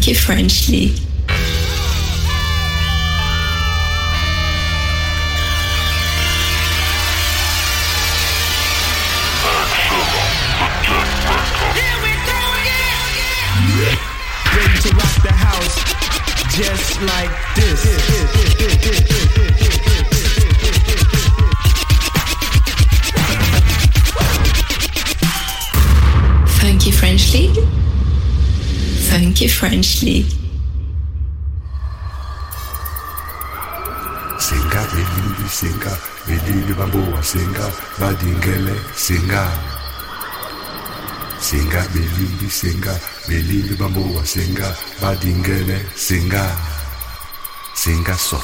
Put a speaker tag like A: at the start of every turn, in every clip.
A: Funky French League.
B: just like this.
A: Funky French League. Funky French League.
C: Singa belili singa belili bamboa singa badingele singa. Singa belili singa belili bamboa singa badingele singa. Singa so.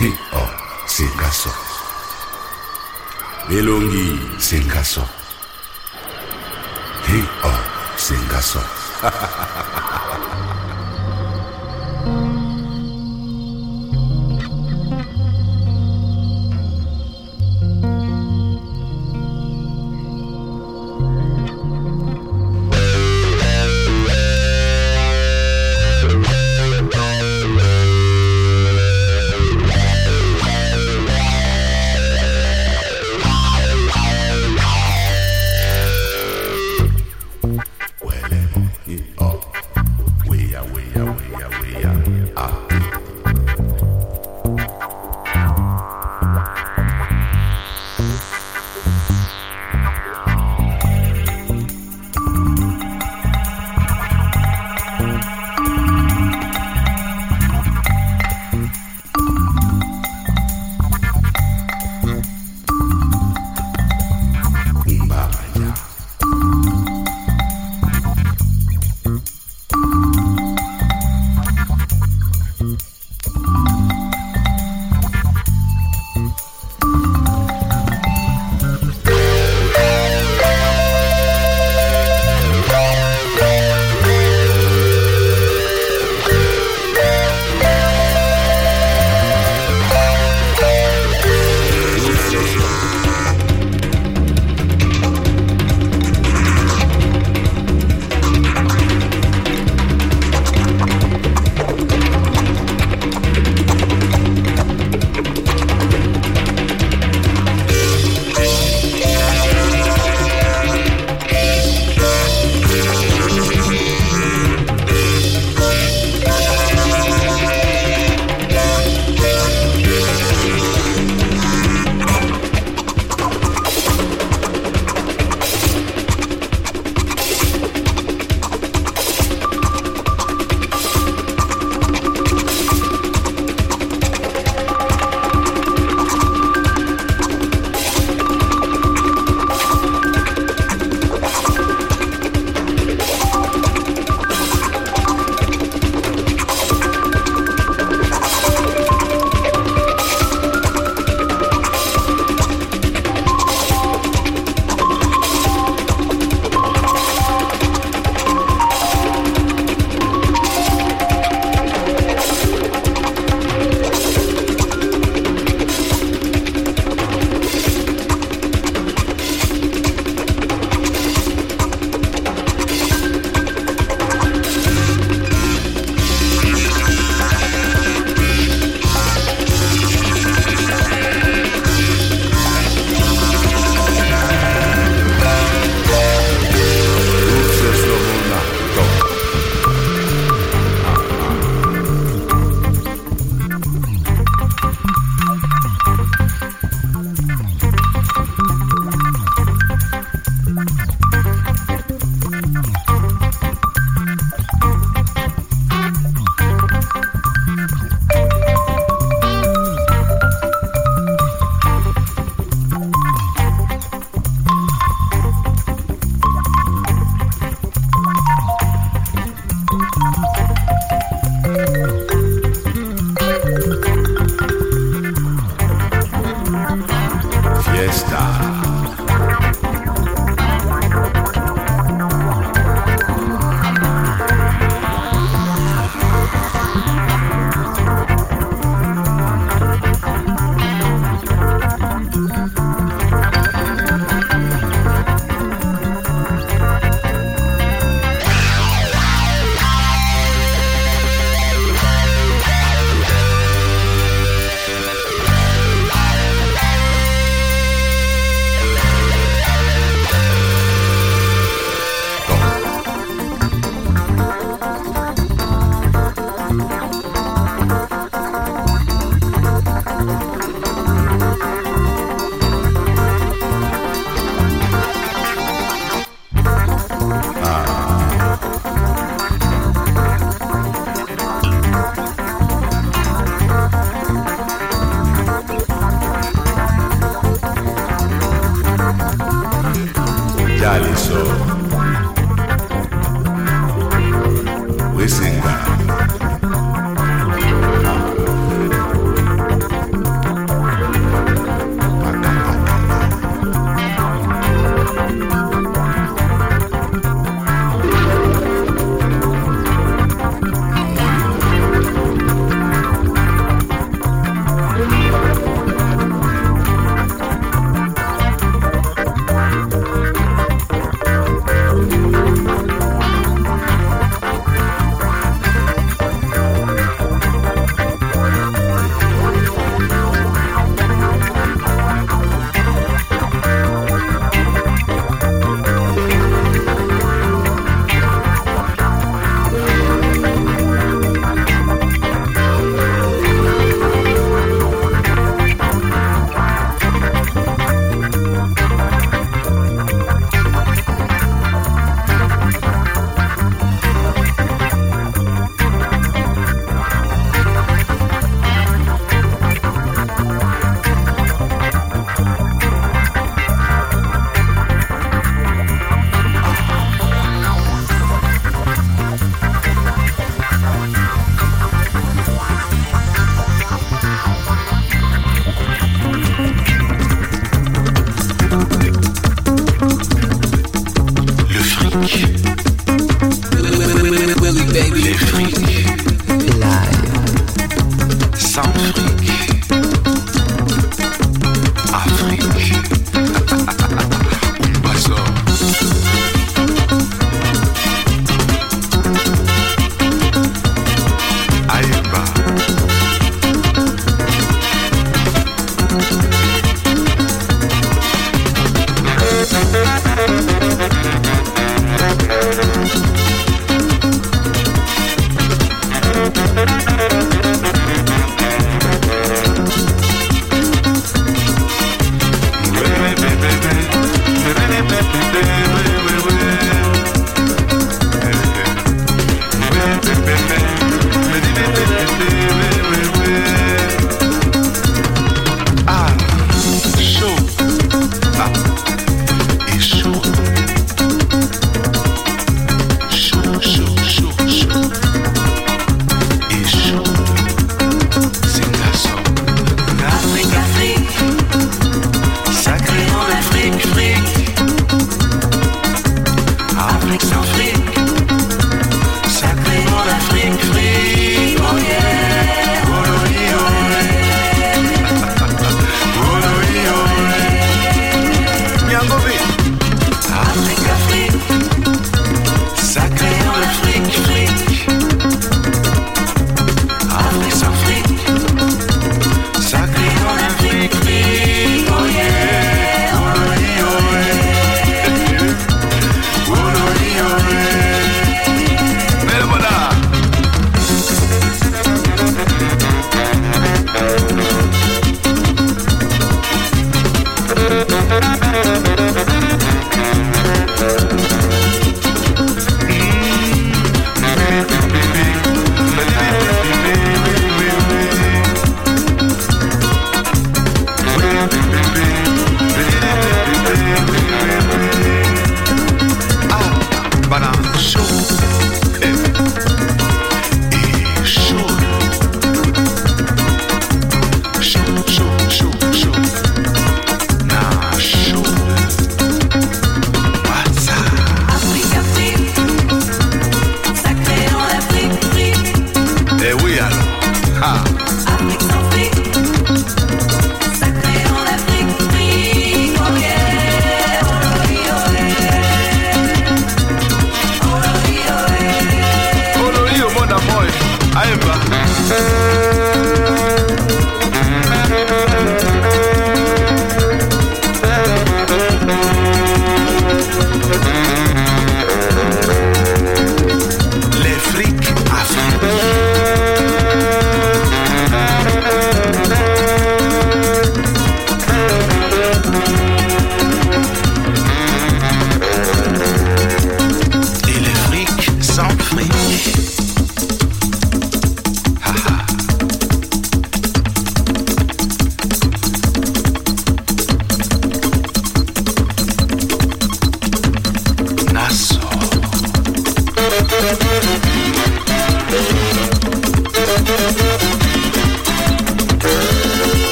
C: Hi oh singa so. Belongi singa so. Hi oh singa so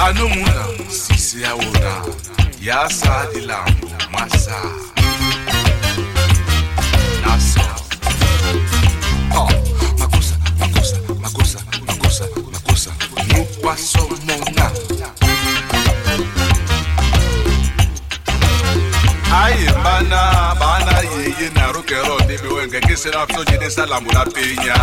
C: anomuna sisi yawona yasa dilambo mwasa nasa Oh, makosa makosa makosa makosa makosa nukwasomona aye bana bana yeye naro kero ndebe wenge kisera fso jede salamu la penya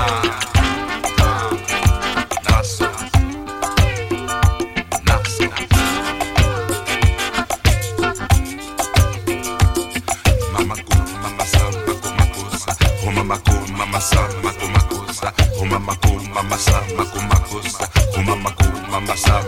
C: mama sa mako makosa o mama ko mama sa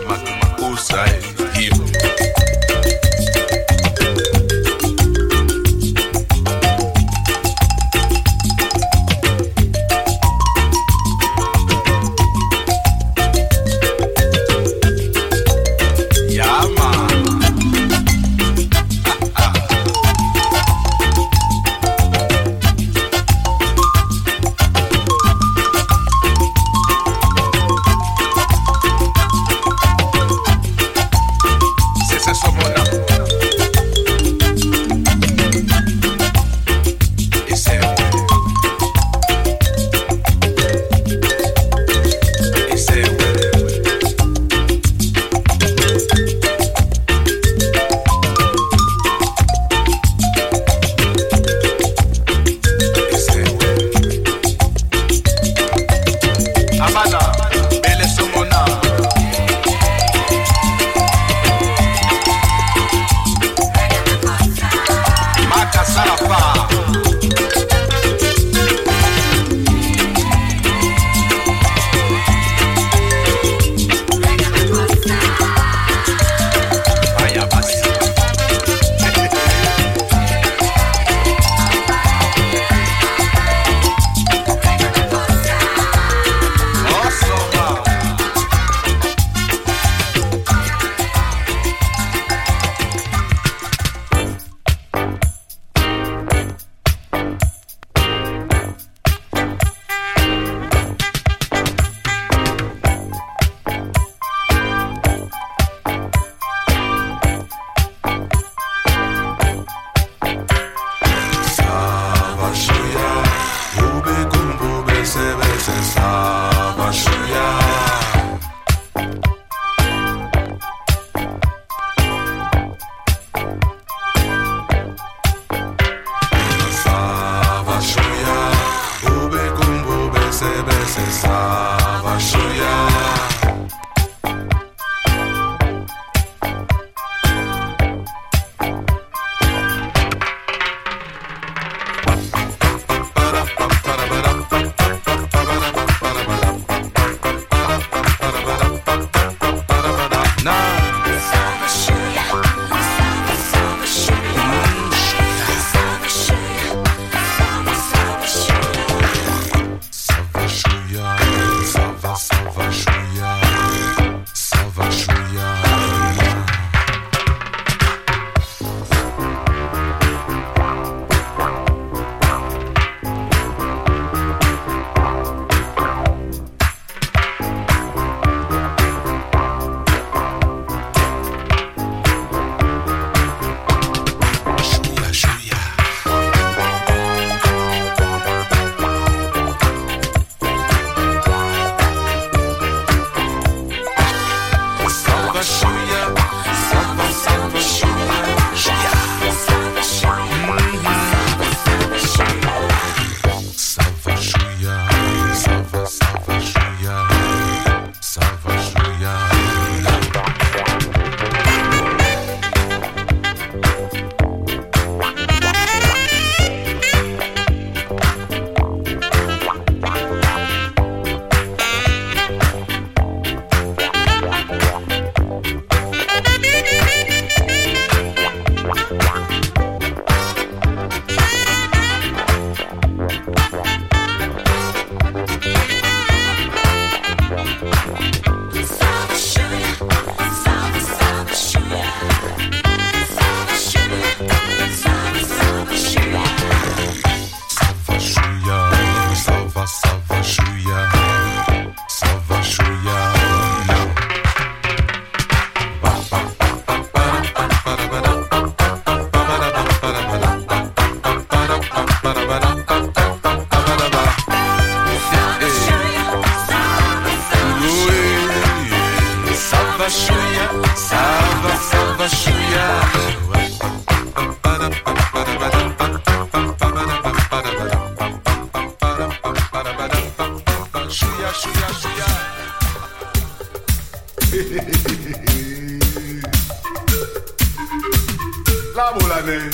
C: La boulane.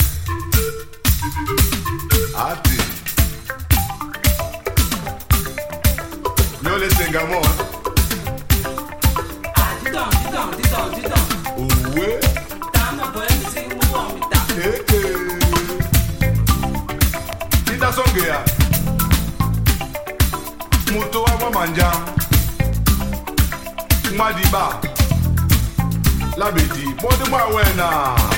C: Ati. Yo le tenga mo. Ati ah, don, ti don, ti don, ti don. Uwe. Tama bwen si mu omita. Eh eh. Tita songea. Mutu wa manja. Madiba. Madiba. Labidi, Body Marwena.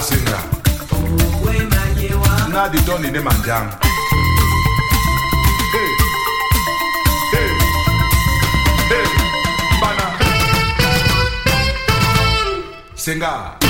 C: Singa. Na di doni ne manjang. Hey. Hey. Hey. Singa.